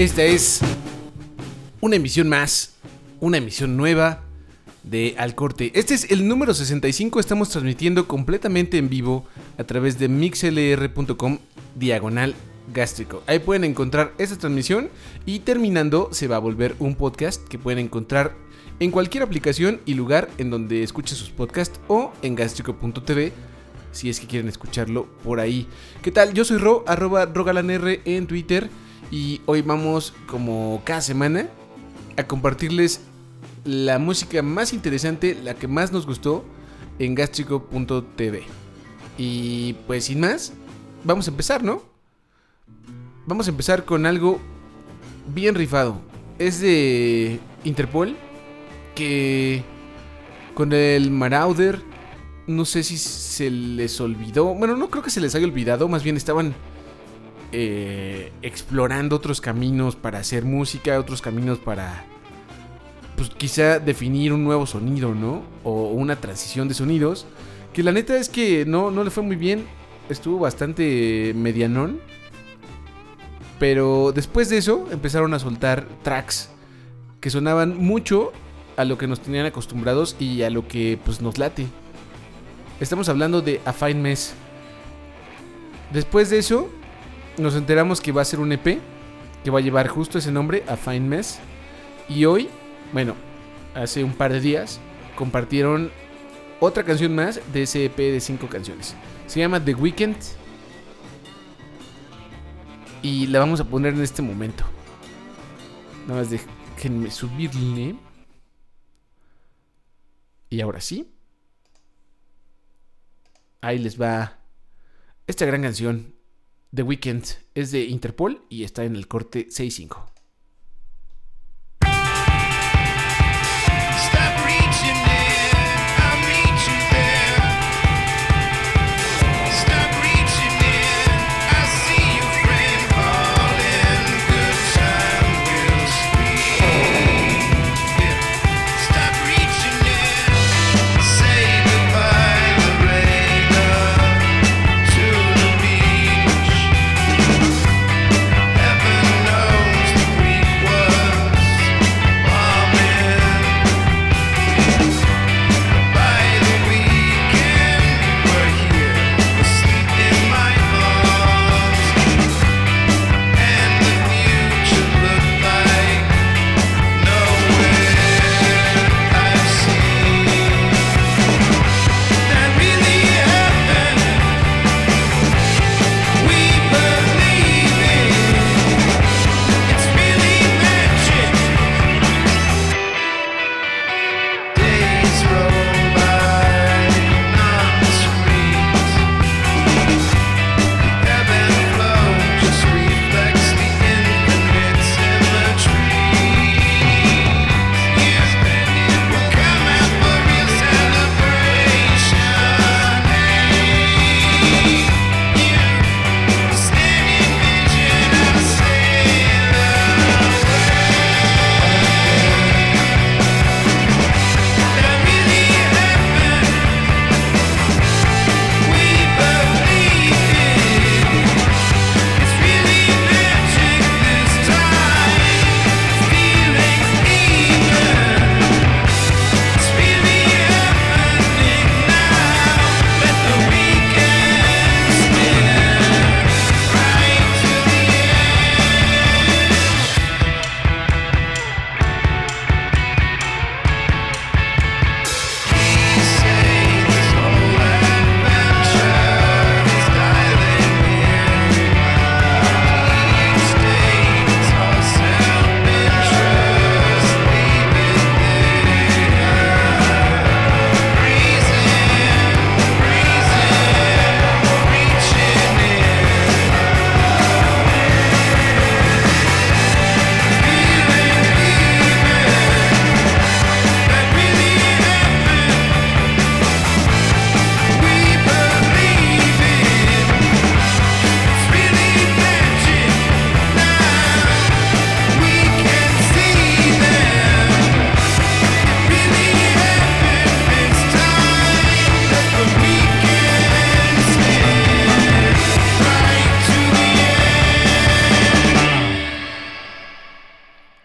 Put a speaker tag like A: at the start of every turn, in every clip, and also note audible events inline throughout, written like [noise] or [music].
A: Esta es una emisión más, una emisión nueva de Al Corte. Este es el número 65, estamos transmitiendo completamente en vivo a través de mixlr.com diagonal gástrico. Ahí pueden encontrar esta transmisión y terminando se va a volver un podcast que pueden encontrar en cualquier aplicación y lugar en donde escuchen sus podcasts o en gástrico.tv si es que quieren escucharlo por ahí. ¿Qué tal? Yo soy Ro, arroba rogalanr en Twitter y hoy vamos como cada semana a compartirles la música más interesante, la que más nos gustó en gastrico.tv. Y pues sin más, vamos a empezar, ¿no? Vamos a empezar con algo bien rifado. Es de Interpol, que con el Marauder, no sé si se les olvidó. Bueno, no creo que se les haya olvidado, más bien estaban eh, explorando otros caminos para hacer música, otros caminos para, pues quizá definir un nuevo sonido, ¿no? O una transición de sonidos. Que la neta es que no, no le fue muy bien, estuvo bastante medianón. Pero después de eso empezaron a soltar tracks que sonaban mucho a lo que nos tenían acostumbrados y a lo que pues nos late. Estamos hablando de A Fine Mess. Después de eso, nos enteramos que va a ser un EP que va a llevar justo ese nombre, A Fine Mess. Y hoy, bueno, hace un par de días, compartieron otra canción más de ese EP de cinco canciones. Se llama The Weekend. Y la vamos a poner en este momento. Nada más déjenme subirle. Y ahora sí. Ahí les va esta gran canción. The Weeknd es de Interpol y está en el corte 6.5.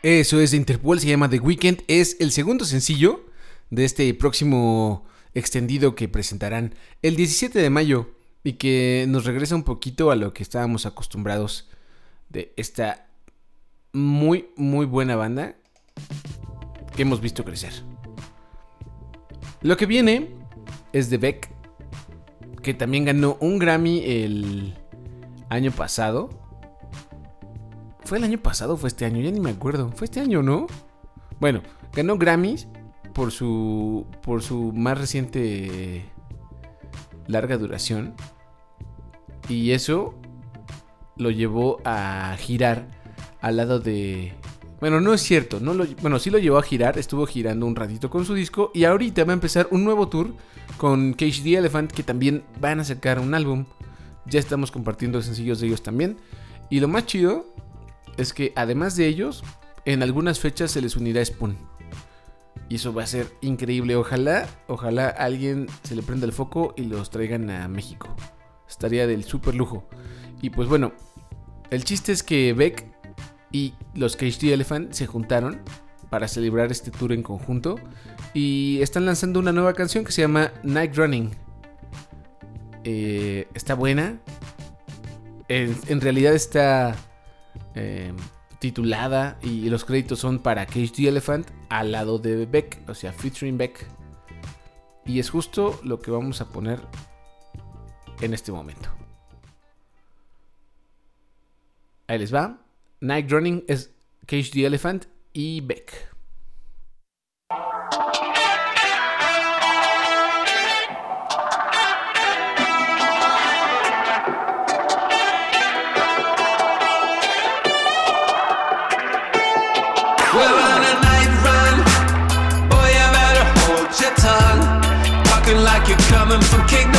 B: Eso es de Interpol, se llama The Weekend. Es el segundo sencillo de este próximo extendido que presentarán el 17 de mayo y que nos regresa un poquito a lo que estábamos acostumbrados de esta muy, muy buena banda que hemos visto crecer. Lo que viene es de Beck, que también ganó un Grammy el año pasado ¿Fue el año pasado o fue este año? Ya ni me acuerdo. Fue este año, ¿no? Bueno, ganó Grammys por su, por su más reciente larga duración. Y eso lo llevó a girar al lado de... Bueno, no es cierto. No lo... Bueno, sí lo llevó a girar. Estuvo girando un ratito con su disco. Y ahorita va a empezar un nuevo tour con KHD Elephant que también van a sacar un álbum. Ya estamos compartiendo sencillos de ellos también. Y lo más chido es que además de ellos, en algunas fechas se les unirá Spoon. Y eso va a ser increíble. Ojalá, ojalá alguien se le prenda el foco y los traigan a México. Estaría del super lujo. Y pues bueno, el chiste es que Beck y los KHD Elephant se juntaron para celebrar este tour en conjunto. Y están lanzando una nueva canción que se llama Night Running. Eh, está buena. en realidad está Em, titulada y los créditos son para KHD Elephant al lado de Beck, o sea, featuring Beck. Y es justo lo que vamos a poner en este momento. Ahí les va. Night Running es KHD Elephant y Beck. them
A: some kick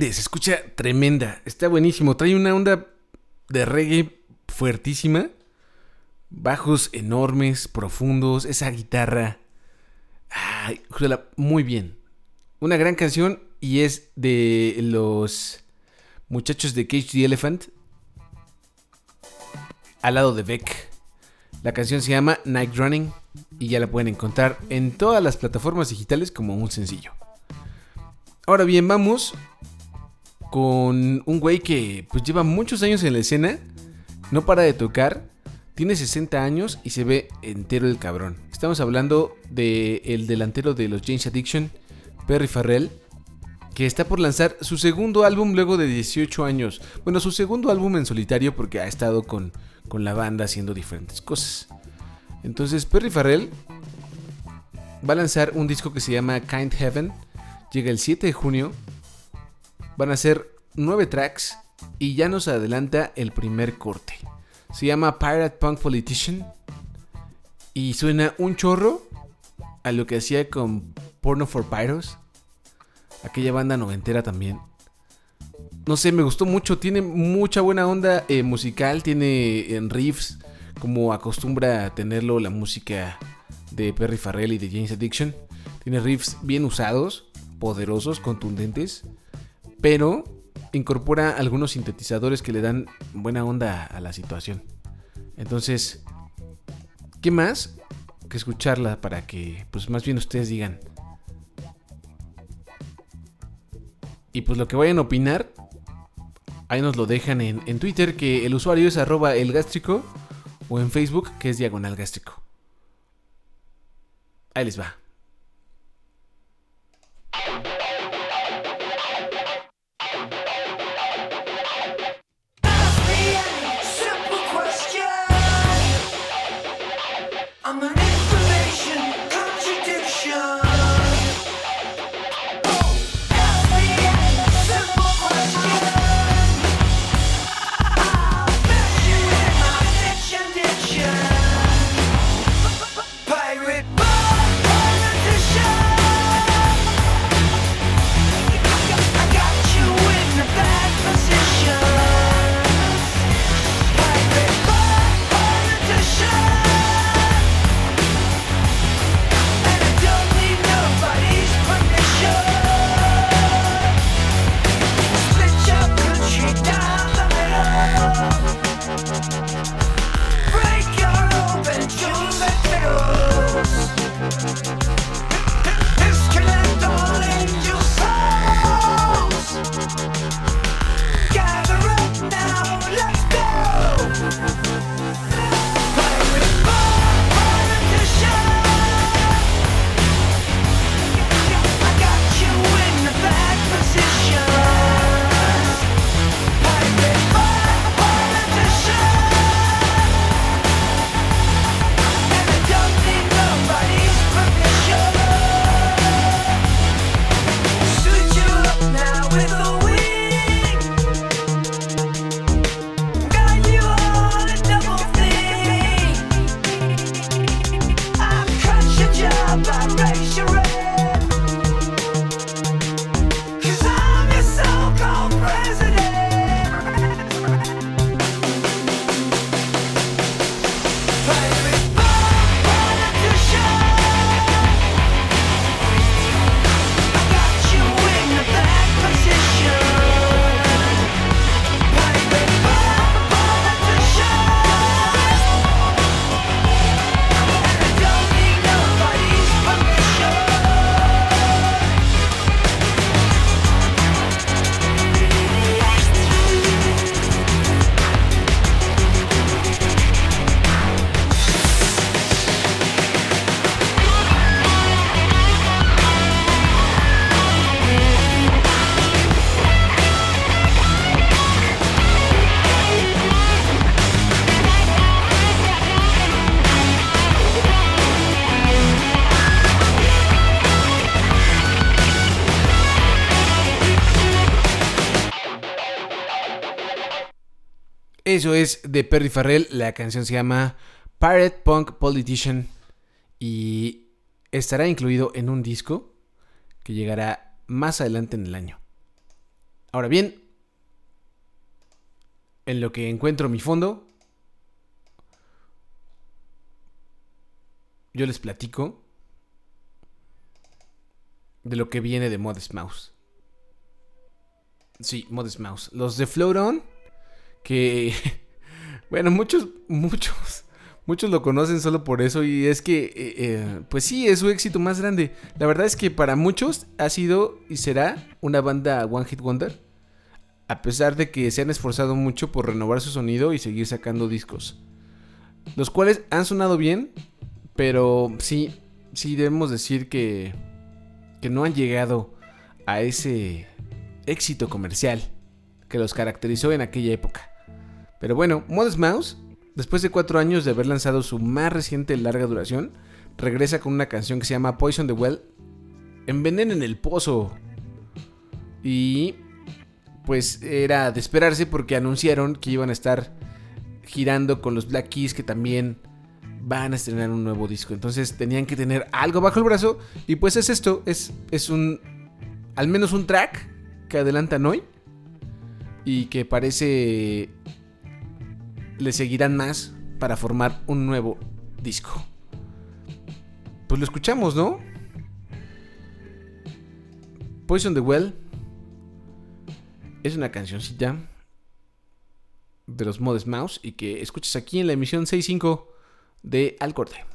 A: se escucha tremenda. Está buenísimo. Trae una onda de reggae fuertísima. Bajos enormes, profundos. Esa guitarra. Muy bien. Una gran canción y es de los muchachos de Cage the Elephant. Al lado de Beck. La canción se llama Night Running y ya la pueden encontrar en todas las plataformas digitales como un sencillo. Ahora bien, vamos con un güey que pues lleva muchos años en la escena, no para de tocar, tiene 60 años y se ve entero el cabrón. Estamos hablando del el delantero de los James Addiction, Perry Farrell, que está por lanzar su segundo álbum luego de 18 años. Bueno, su segundo álbum en solitario porque ha estado con, con la banda haciendo diferentes cosas. Entonces, Perry Farrell va a lanzar un disco que se llama Kind Heaven. Llega el 7 de junio. Van a ser 9 tracks y ya nos adelanta el primer corte. Se llama Pirate Punk Politician y suena un chorro a lo que hacía con Porno for Pyros, aquella banda noventera también. No sé, me gustó mucho, tiene mucha buena onda eh, musical, tiene en riffs, como acostumbra tenerlo la música de Perry Farrell y de James Addiction. Tiene riffs bien usados, poderosos, contundentes, pero incorpora algunos sintetizadores que le dan buena onda a la situación. Entonces, ¿qué más que escucharla para que, pues más bien ustedes digan? Y pues lo que vayan a opinar, ahí nos lo dejan en, en Twitter, que el usuario es arroba elgástrico o en Facebook que es Diagonal Gástrico. Ahí les va. Eso es de Perry Farrell. La canción se llama Pirate Punk Politician. Y estará incluido en un disco que llegará más adelante en el año. Ahora bien, en lo que encuentro mi fondo, yo les platico de lo que viene de Modest Mouse. Sí, Modest Mouse. Los de Float que, [laughs] bueno, muchos, muchos, muchos lo conocen solo por eso y es que, eh, eh, pues sí, es su éxito más grande. La verdad es que para muchos ha sido y será una banda One Hit Wonder, a pesar de que se han esforzado mucho por renovar su sonido y seguir sacando discos, los cuales han sonado bien, pero sí, sí debemos decir que, que no han llegado a ese éxito comercial que los caracterizó en aquella época. Pero bueno, Modest Mouse, después de cuatro años de haber lanzado su más reciente larga duración, regresa con una canción que se llama Poison the Well, Envenenen el Pozo. Y pues era de esperarse porque anunciaron que iban a estar girando con los Black Keys que también van a estrenar un nuevo disco. Entonces tenían que tener algo bajo el brazo. Y pues es esto, es, es un, al menos un track que adelantan hoy. Y que parece le seguirán más para formar un nuevo disco. Pues lo escuchamos, ¿no? Poison the Well es una cancioncita de los Modest Mouse y que escuchas aquí en la emisión 6.5 de Al Corte.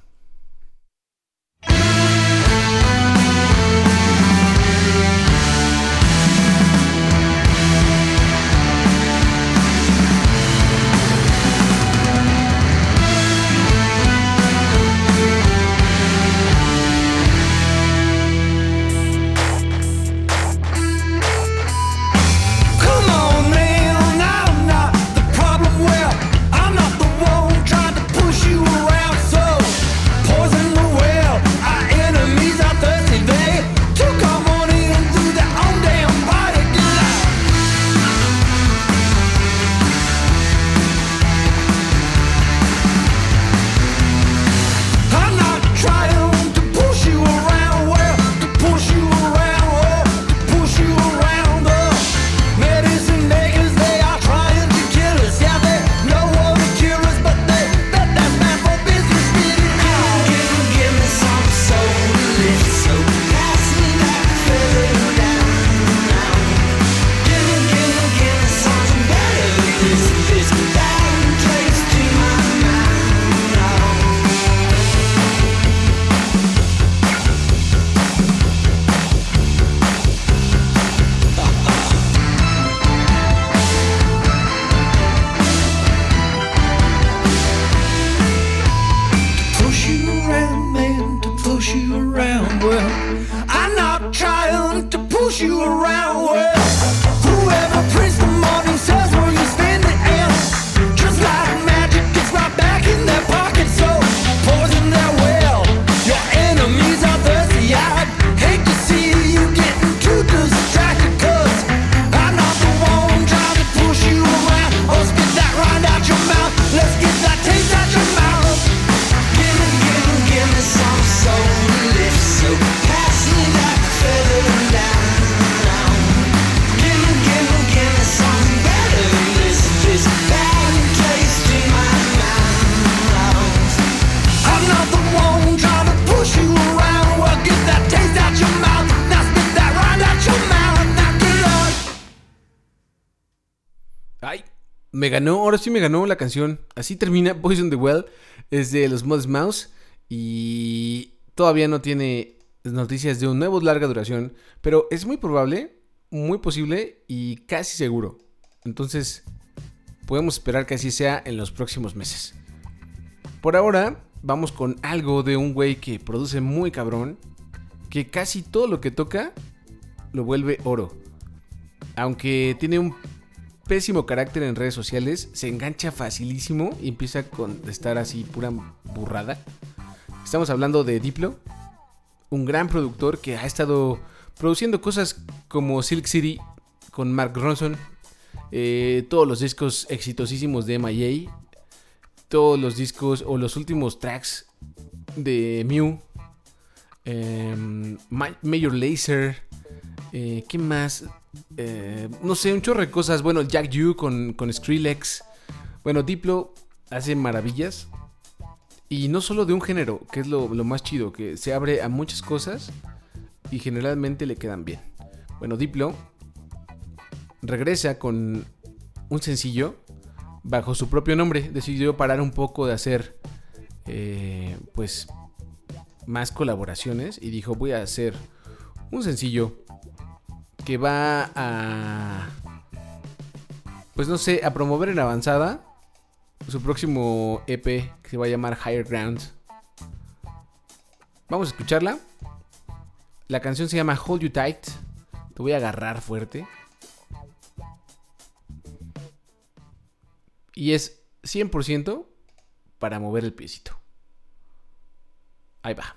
A: Ganó, ahora sí me ganó la canción. Así termina [laughs] Poison the Well. Es de los Modest Mouse. Y todavía no tiene noticias de un nuevo larga duración. Pero es muy probable, muy posible y casi seguro. Entonces, podemos esperar que así sea en los próximos meses. Por ahora, vamos con algo de un güey que produce muy cabrón. Que casi todo lo que toca lo vuelve oro. Aunque tiene un pésimo carácter en redes sociales, se engancha facilísimo y empieza con estar así pura burrada. Estamos hablando de Diplo, un gran productor que ha estado produciendo cosas como Silk City con Mark Ronson, eh, todos los discos exitosísimos de MIA, todos los discos o los últimos tracks de Mew, eh, Major Lazer, eh, ¿qué más? Eh, no sé, un chorro de cosas. Bueno, Jack Yu con, con Skrillex. Bueno, Diplo hace maravillas. Y no solo de un género, que es lo, lo más chido, que se abre a muchas cosas y generalmente le quedan bien. Bueno, Diplo regresa con un sencillo bajo su propio nombre. Decidió parar un poco de hacer, eh, pues, más colaboraciones y dijo, voy a hacer un sencillo que va a, pues no sé, a promover en avanzada su próximo EP que se va a llamar Higher Ground. Vamos a escucharla. La canción se llama Hold You Tight. Te voy a agarrar fuerte. Y es 100% para mover el piecito. Ahí va.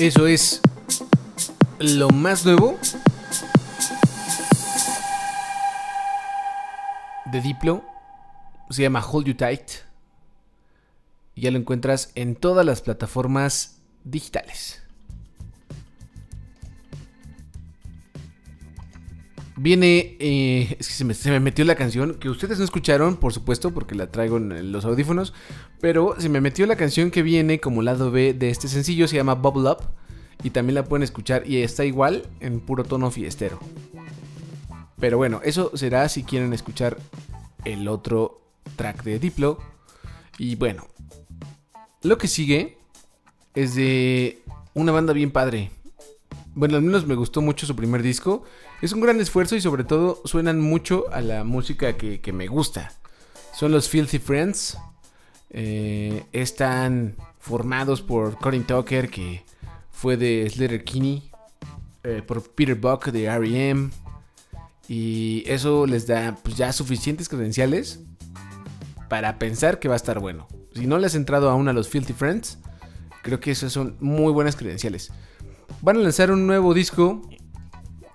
A: Eso es lo más nuevo de Diplo. Se llama Hold You Tight. Ya lo encuentras en todas las plataformas digitales. Viene, eh, es que se me, se me, metió la canción, que ustedes no escucharon, por supuesto, porque la traigo en los audífonos, pero se me metió la canción que viene como lado B de este sencillo, se llama Bubble Up, y también la pueden escuchar y está igual en puro tono fiestero. Pero bueno, eso será si quieren escuchar el otro track de Diplo. Y bueno, lo que sigue es de una banda bien padre. Bueno, al menos me gustó mucho su primer disco. Es un gran esfuerzo y sobre todo suenan mucho a la música que, me gusta. Son los Filthy Friends. Eh, están formados por Corin Tucker, que fue de Slater Kinney. Eh, por Peter Buck de R.E.M. Y eso les da pues, ya suficientes credenciales para pensar que va a estar bueno. Si no le has entrado aún a los Filthy Friends, creo que esas son muy buenas credenciales. Van a lanzar un nuevo disco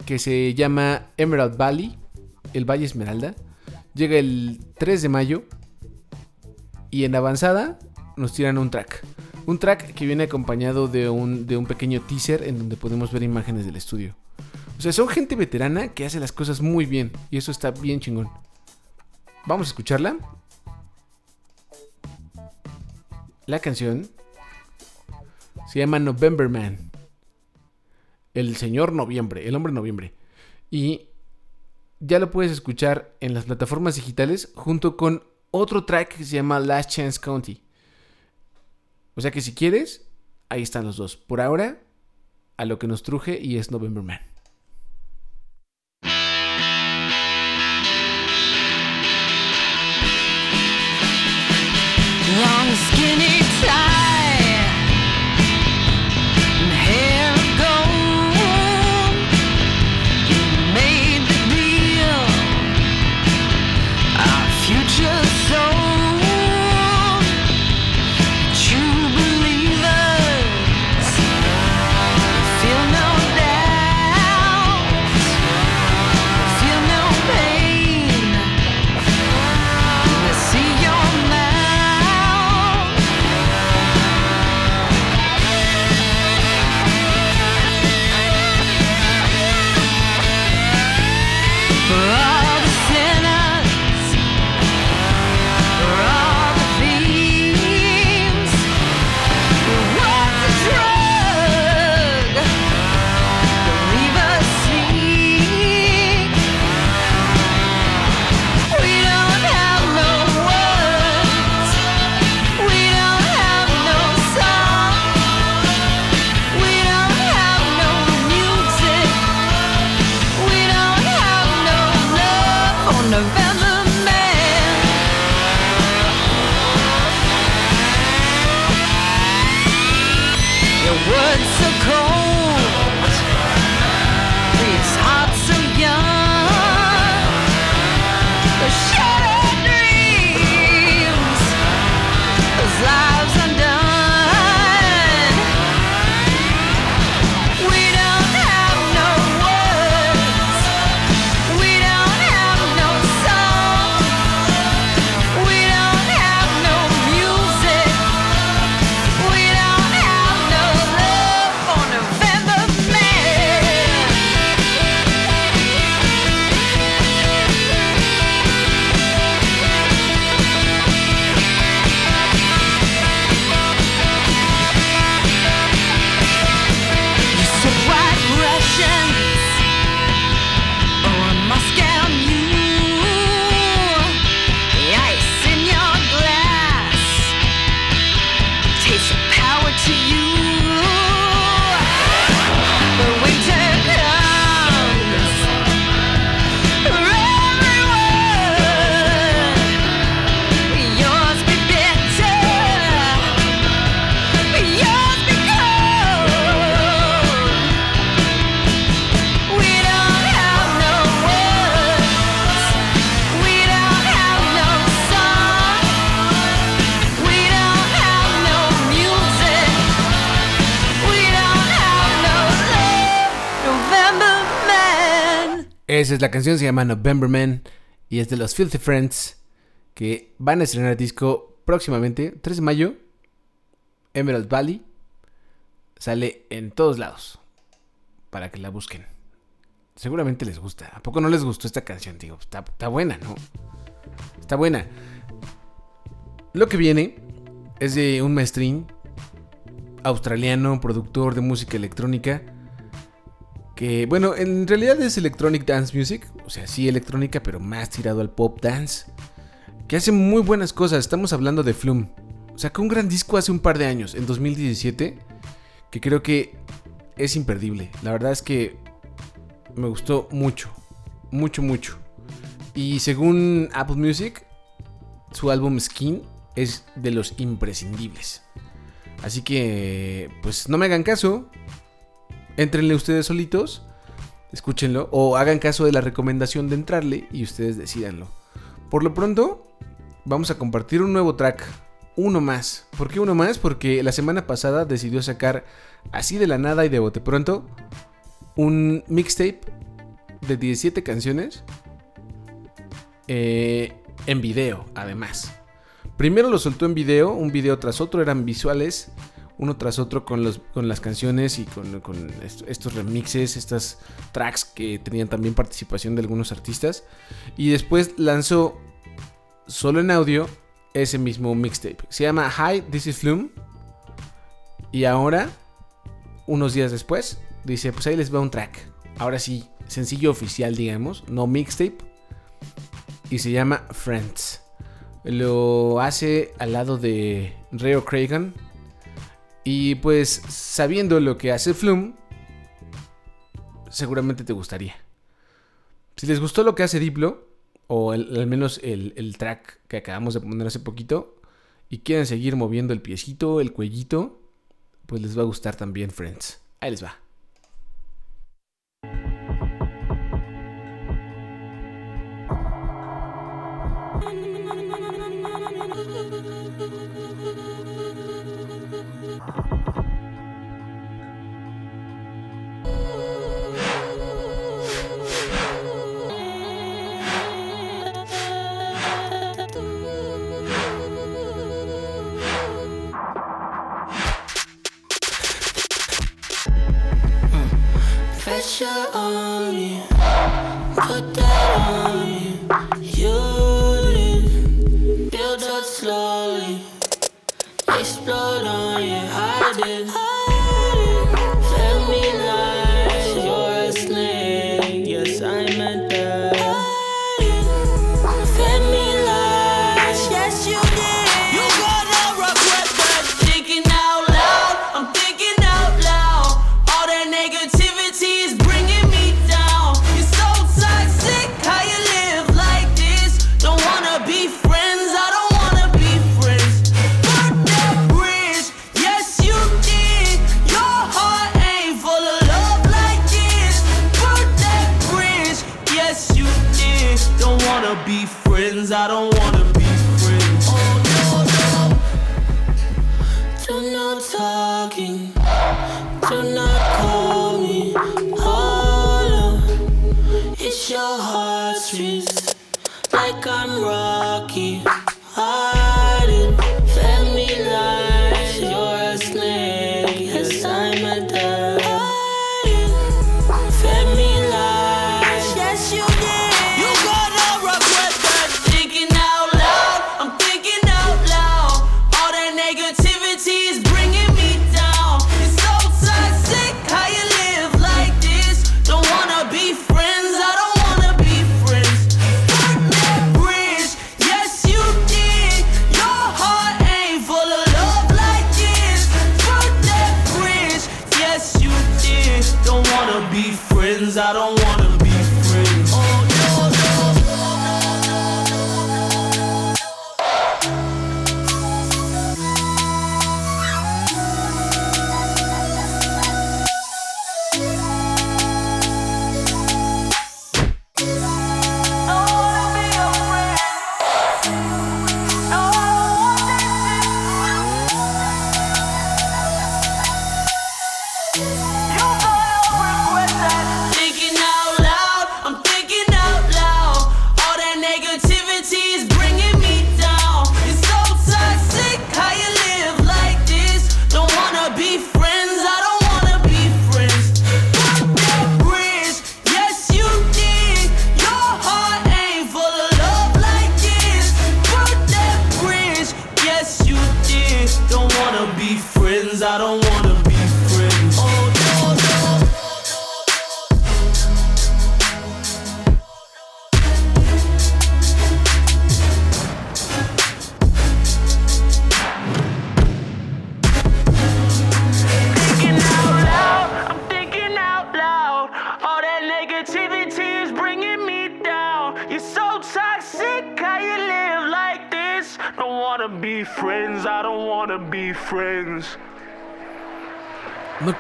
A: que se llama Emerald Valley, el Valle Esmeralda. Llega el 3 de mayo y en avanzada nos tiran un track. Un track que viene acompañado de un, de un pequeño teaser en donde podemos ver imágenes del estudio. O sea, son gente veterana que hace las cosas muy bien y eso está bien chingón. Vamos a escucharla. La canción se llama November Man el señor noviembre, el hombre noviembre. Y ya lo puedes escuchar en las plataformas digitales junto con otro track que se llama Last Chance County. O sea que si quieres, ahí están los dos. Por ahora, a lo que nos truje y es November Man. Esa es la canción, se llama November Man y es de los Filthy Friends que van a estrenar disco próximamente, 3 de mayo, Emerald Valley. Sale en todos lados para que la busquen. Seguramente les gusta. ¿A poco no les gustó esta canción? Digo, está, está buena, ¿no? Está buena. Lo que viene es de un maestrín australiano, productor de música electrónica. Que, bueno, en realidad es electronic dance music. O sea, sí electrónica, pero más tirado al pop dance. Que hace muy buenas cosas. Estamos hablando de Flume. Sacó un gran disco hace un par de años, en 2017. Que creo que es imperdible. La verdad es que me gustó mucho. Mucho, mucho. Y según Apple Music, su álbum Skin es de los imprescindibles. Así que, pues no me hagan caso. Entrenle ustedes solitos. Escúchenlo. O hagan caso de la recomendación de entrarle y ustedes decidanlo. Por lo pronto, vamos a compartir un nuevo track. Uno más. ¿Por qué uno más? Porque la semana pasada decidió sacar así de la nada y de bote pronto un mixtape de 17 canciones eh, en video, además. Primero lo soltó en video, un video tras otro, eran visuales, uno tras otro con, los, con las canciones y con, con est- estos remixes, estas tracks que tenían también participación de algunos artistas. Y después lanzó solo en audio ese mismo mixtape. Se llama Hi, This is Flume. Y ahora, unos días después, dice, pues ahí les va un track. Ahora sí, sencillo oficial, digamos, no mixtape. Y se llama Friends. Lo hace al lado de Reo Cragen. Y pues sabiendo lo que hace Flume, seguramente te gustaría. Si les gustó lo que hace Diplo, o al menos el, el track que acabamos de poner hace poquito, y quieren seguir moviendo el piecito, el cuellito, pues les va a gustar también Friends. Ahí les va.
C: Pressure on me, put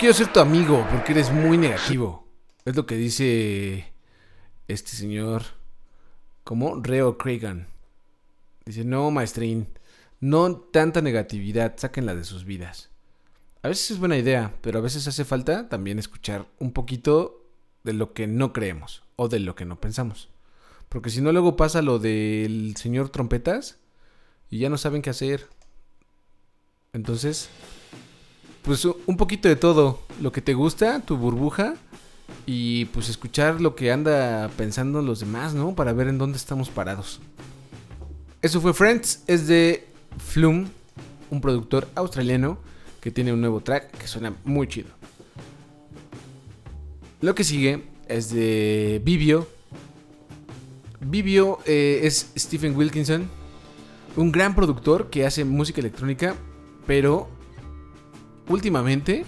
A: quiero ser tu amigo porque eres muy negativo. Es lo que dice este señor. ¿Cómo? Reo Cregan. Dice, no, maestrín. No tanta negatividad, sáquenla de sus vidas. A veces es buena idea, pero a veces hace falta también escuchar un poquito de lo que no creemos o de lo que no pensamos. Porque si no, luego pasa lo del señor trompetas y ya no saben qué hacer. Entonces, pues un poquito de todo. Lo que te gusta, tu burbuja. Y pues escuchar lo que anda pensando los demás, ¿no? Para ver en dónde estamos parados. Eso fue Friends. Es de Flume, un productor australiano que tiene un nuevo track que suena muy chido. Lo que sigue es de Vivio. Vivio eh, es Stephen Wilkinson, un gran productor que hace música electrónica, pero últimamente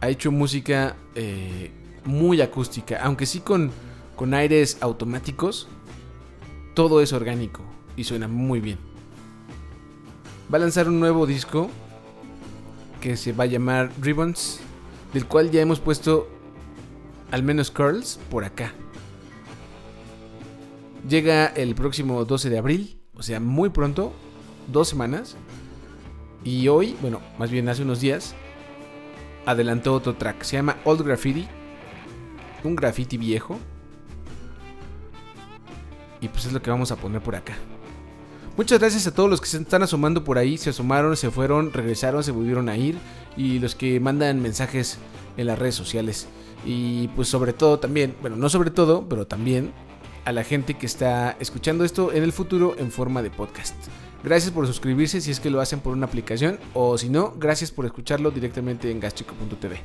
A: ha hecho música eh, muy acústica, aunque sí con, con aires automáticos, todo es orgánico y suena muy bien. Va a lanzar un nuevo disco que se va a llamar Ribbons, del cual ya hemos puesto al menos curls por acá. Llega el próximo 12 de abril, o sea, muy pronto, dos semanas. Y hoy, bueno, más bien hace unos días, adelantó otro track. Se llama Old Graffiti. Un graffiti viejo. Y pues es lo que vamos a poner por acá. Muchas gracias a todos los que se están asomando por ahí. Se asomaron, se fueron, regresaron, se volvieron a ir. Y los que mandan mensajes en las redes sociales. Y pues sobre todo también, bueno, no sobre todo, pero también a la gente que está escuchando esto en el futuro en forma de podcast. Gracias por suscribirse si es que lo hacen por una aplicación o si no, gracias por escucharlo directamente en gaschico.tv.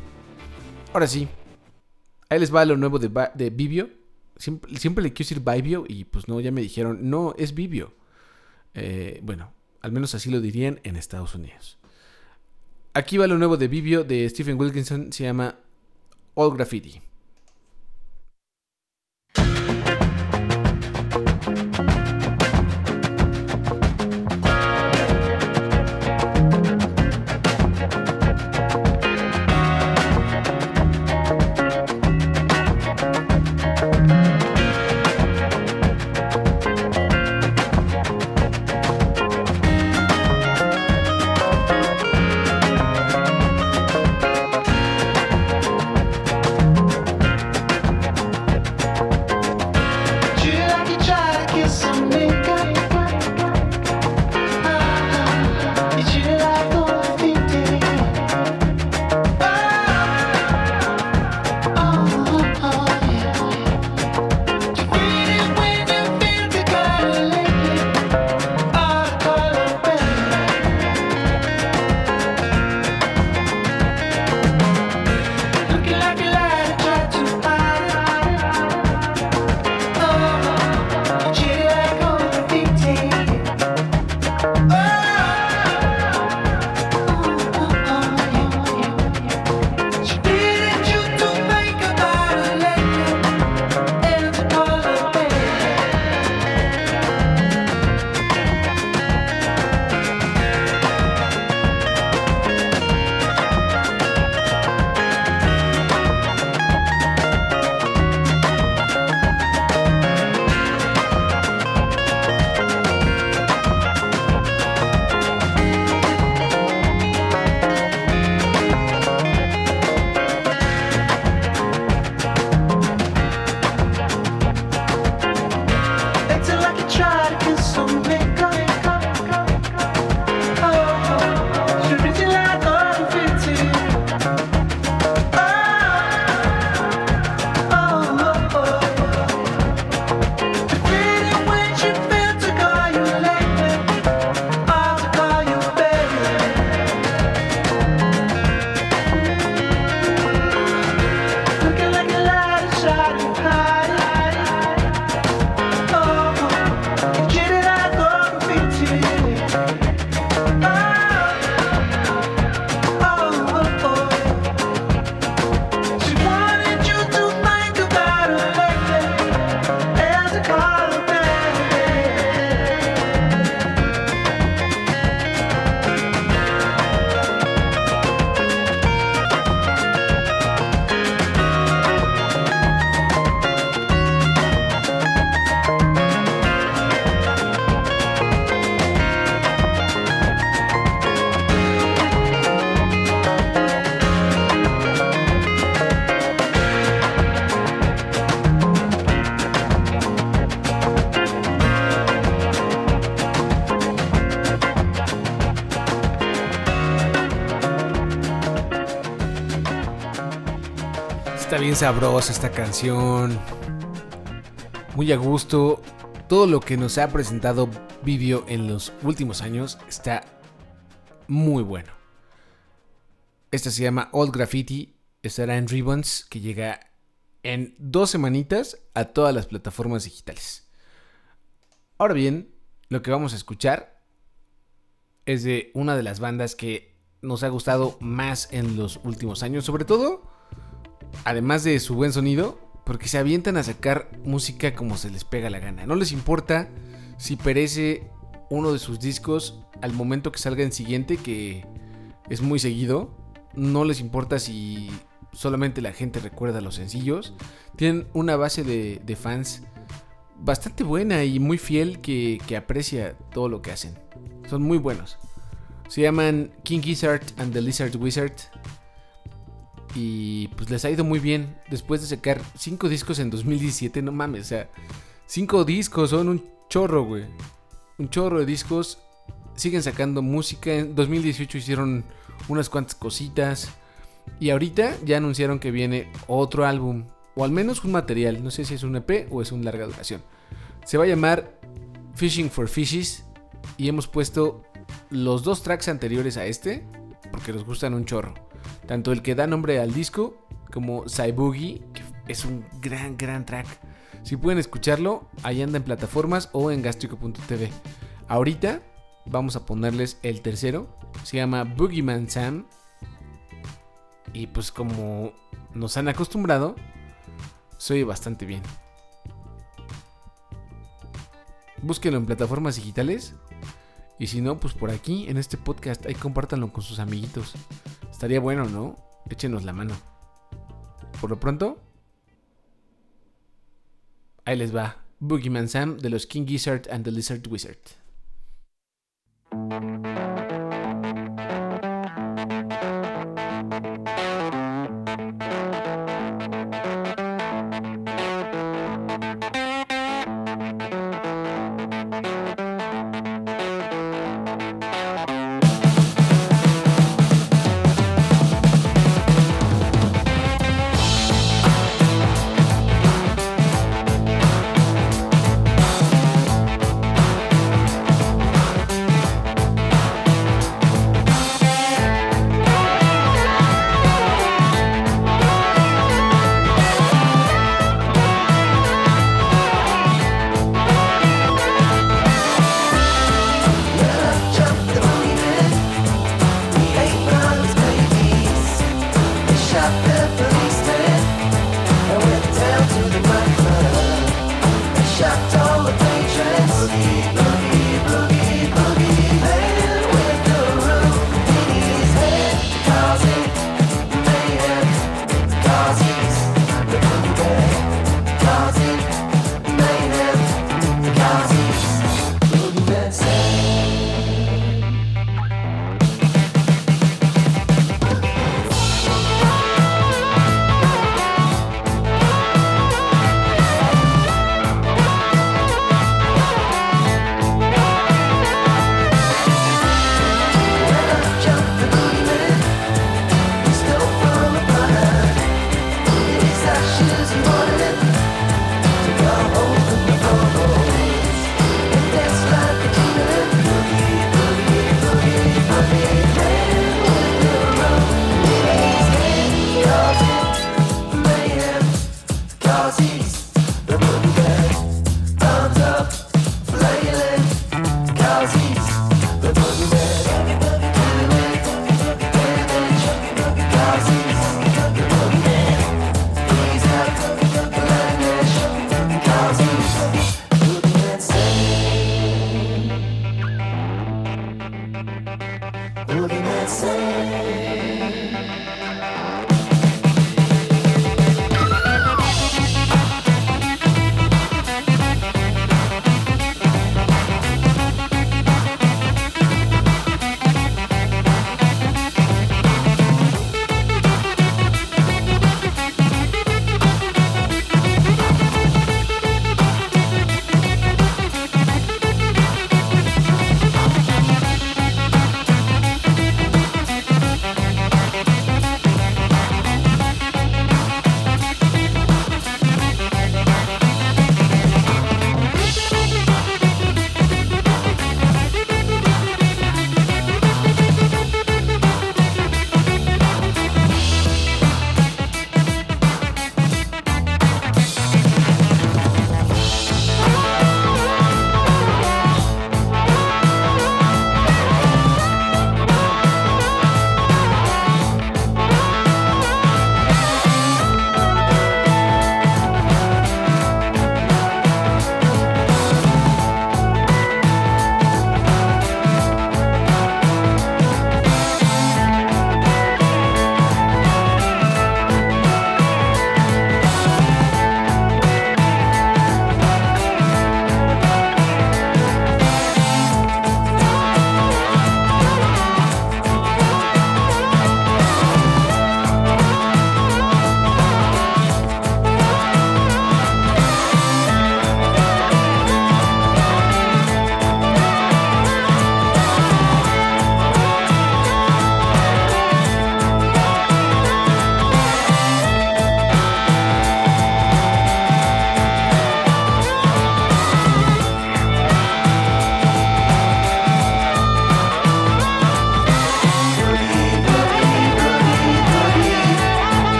A: Ahora sí, ahí les va lo nuevo de, de Vivio. Siempre, siempre le quiero decir Vivio y pues no, ya me dijeron, no, es Vivio. Eh, bueno, al menos así lo dirían en Estados Unidos. Aquí va lo nuevo de Vivio de Stephen Wilkinson, se llama All Graffiti. Sabrosa esta canción. Muy a gusto. Todo lo que nos ha presentado Video en los últimos años está muy bueno. Esta se llama Old Graffiti. Estará en Ribbons, que llega en dos semanitas a todas las plataformas digitales. Ahora bien, lo que vamos a escuchar es de una de las bandas que nos ha gustado más en los últimos años, sobre todo, además de su buen sonido, porque se avientan a sacar música como se les pega la gana. No les importa si perece uno de sus discos al momento que salga el siguiente, que es muy seguido. No les importa si solamente la gente recuerda los sencillos. Tienen una base de, fans bastante buena y muy fiel que, que aprecia todo lo que hacen. Son muy buenos. Se llaman King Gizzard and the Lizard Wizard. Y pues les ha ido muy bien. Después de sacar 5 discos en 2017, no mames, o sea, 5 discos son un chorro, güey. Un chorro de discos. Siguen sacando música. En 2018 hicieron unas cuantas cositas. Y ahorita ya anunciaron que viene otro álbum. O al menos un material. No sé si es un EP o es un larga duración. Se va a llamar Fishing for Fishes. Y hemos puesto los dos tracks anteriores a este. Porque nos gustan un chorro. Tanto el que da nombre al disco como Boogie, que es un gran, gran track. Si pueden escucharlo, ahí anda en plataformas o en gastrico.tv. Ahorita vamos a ponerles el tercero. Se llama Boogeyman Sam. Y pues como nos han acostumbrado, se oye bastante bien. Búsquenlo en plataformas digitales. Y si no, pues por aquí, en este podcast, ahí compártanlo con sus amiguitos. Estaría bueno, ¿no? Échenos la mano. Por lo pronto, ahí les va. Boogeyman Sam de los King Gizzard and the Lizard Wizard.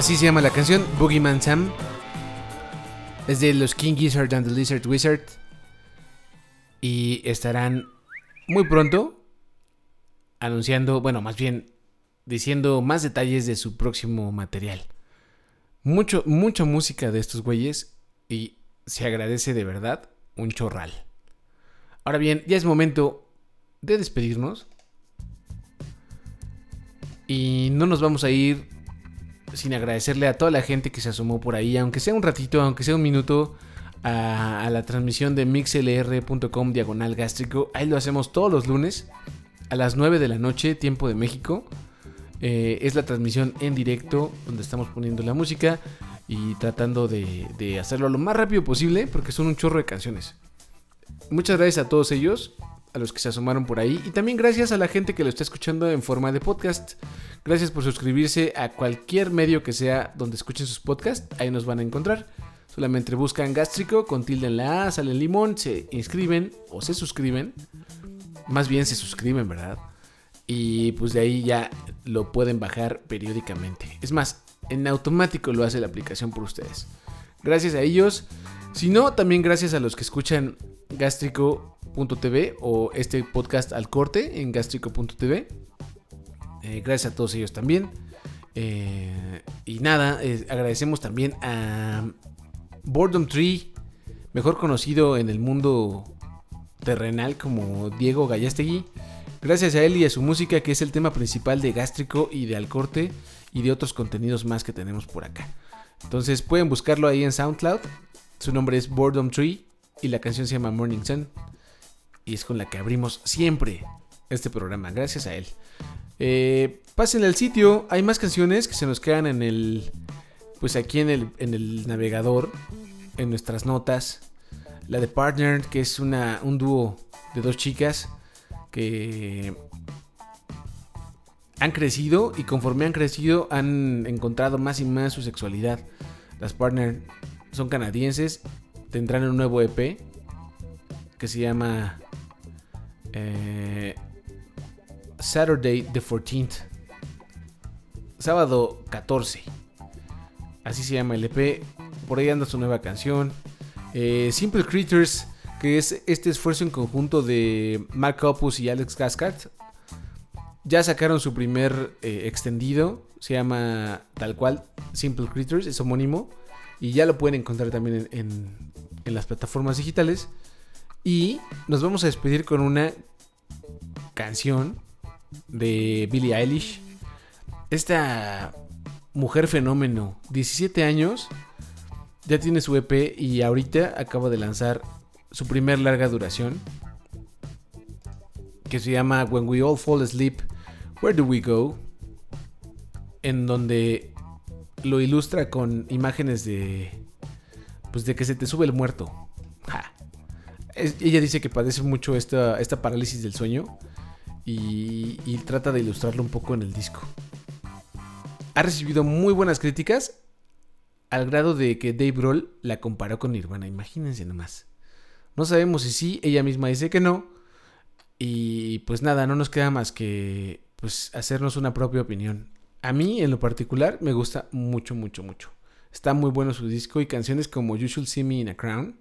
A: Así se llama la canción, Boogeyman Sam. Es de los King Gizzard and the Lizard Wizard. Y estarán muy pronto anunciando, bueno, más bien diciendo más detalles de su próximo material. Mucho, mucha música de estos güeyes y se agradece de verdad un chorral. Ahora bien, ya es momento de despedirnos. Y no nos vamos a ir sin agradecerle a toda la gente que se asomó por ahí, aunque sea un ratito, aunque sea un minuto, a, la transmisión de mixlr.com diagonal gástrico. Ahí lo hacemos todos los lunes a las 9 de la noche, tiempo de México. Eh, es la transmisión en directo donde estamos poniendo la música y tratando de hacerlo lo más rápido posible porque son un chorro de canciones. Muchas gracias a todos ellos, a los que se asomaron por ahí y también gracias a la gente que lo está escuchando en forma de podcast. Gracias por suscribirse a cualquier medio que sea donde escuchen sus podcasts, ahí nos van a encontrar. Solamente buscan gástrico con tilde en la A, sale el limón, se inscriben o se suscriben. Más bien se suscriben, ¿verdad? Y pues de ahí ya lo pueden bajar periódicamente. Es más, en automático lo hace la aplicación por ustedes. Gracias a ellos. Si no, también gracias a los que escuchan gastrico.tv o este podcast al corte en gastrico.tv. Eh, gracias a todos ellos también. Eh, y nada, eh, agradecemos también a Boredom Tree, mejor conocido en el mundo terrenal como Diego Gallastegui. Gracias a él y a su música, que es el tema principal de Gástrico y de Alcorte y de otros contenidos más que tenemos por acá. Entonces pueden buscarlo ahí en SoundCloud. Su nombre es Boredom Tree y la canción se llama Morning Sun. Y es con la que abrimos siempre este programa, gracias a él. Eh, pasen al sitio, hay más canciones que se nos quedan en el. Pues aquí en el, en el navegador, en nuestras notas. La de Partner, que es una, un dúo de dos chicas que han crecido y conforme han crecido han encontrado más y más su sexualidad. Las Partner son canadienses, tendrán un nuevo EP que se llama eh, Saturday the 14th. Sábado 14. Así se llama el EP. Por ahí anda su nueva canción. Eh, Simple Creatures, que es este esfuerzo en conjunto de Mark Opus y Alex Gascard. Ya sacaron su primer eh, extendido. Se llama tal cual Simple Creatures, es homónimo. Y ya lo pueden encontrar también en, las plataformas digitales. Y nos vamos a despedir con una canción de Billie Eilish. Esta mujer fenómeno, 17 años, ya tiene su EP y ahorita acaba de lanzar su primer larga duración. Que se llama When We All Fall Asleep, Where Do We Go? En donde lo ilustra con imágenes de. Pues de que se te sube el muerto. Ja. Ella dice que padece mucho esta, esta parálisis del sueño y, y trata de ilustrarlo un poco en el disco. Ha recibido muy buenas críticas al grado de que Dave Grohl la comparó con Nirvana. Imagínense nomás. No sabemos si sí, ella misma dice que no. Y pues nada, no nos queda más que pues hacernos una propia opinión. A mí en lo particular me gusta mucho, mucho, mucho. Está muy bueno su disco y canciones como You Should See Me in a Crown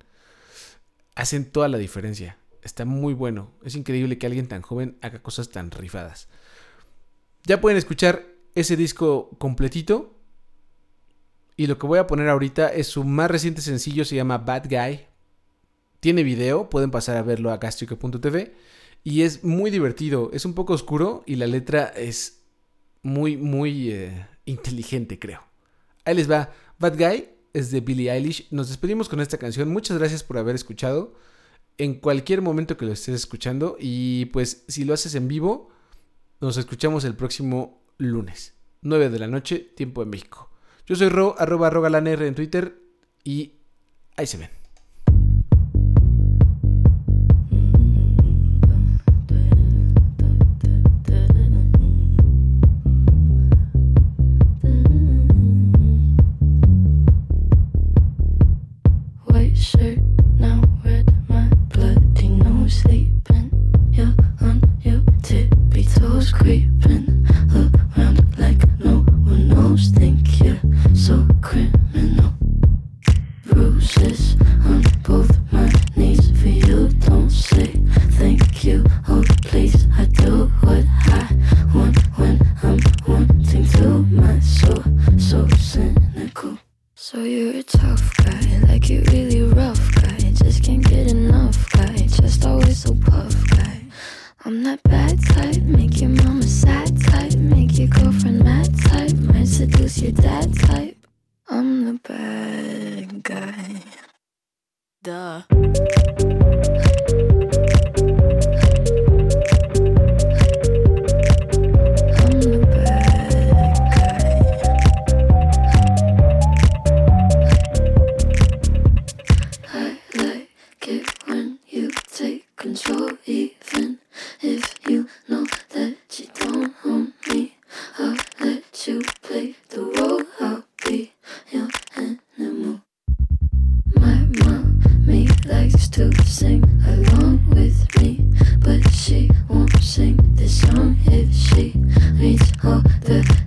A: hacen toda la diferencia. Está muy bueno. Es increíble que alguien tan joven haga cosas tan rifadas. Ya pueden escuchar ese disco completito. Y lo que voy a poner ahorita es su más reciente sencillo, se llama Bad Guy. Tiene video, pueden pasar a verlo a gastrico.tv. Y es muy divertido, es un poco oscuro y la letra es muy, muy eh, inteligente, creo. Ahí les va. Bad Guy es de Billie Eilish. Nos despedimos con esta canción. Muchas gracias por haber escuchado. En cualquier momento que lo estés escuchando. Y pues si lo haces en vivo, nos escuchamos el próximo lunes. 9 de la noche, tiempo de México. Yo soy Ro, arroba rogalanr en Twitter. Y ahí se ven.
D: She reads all the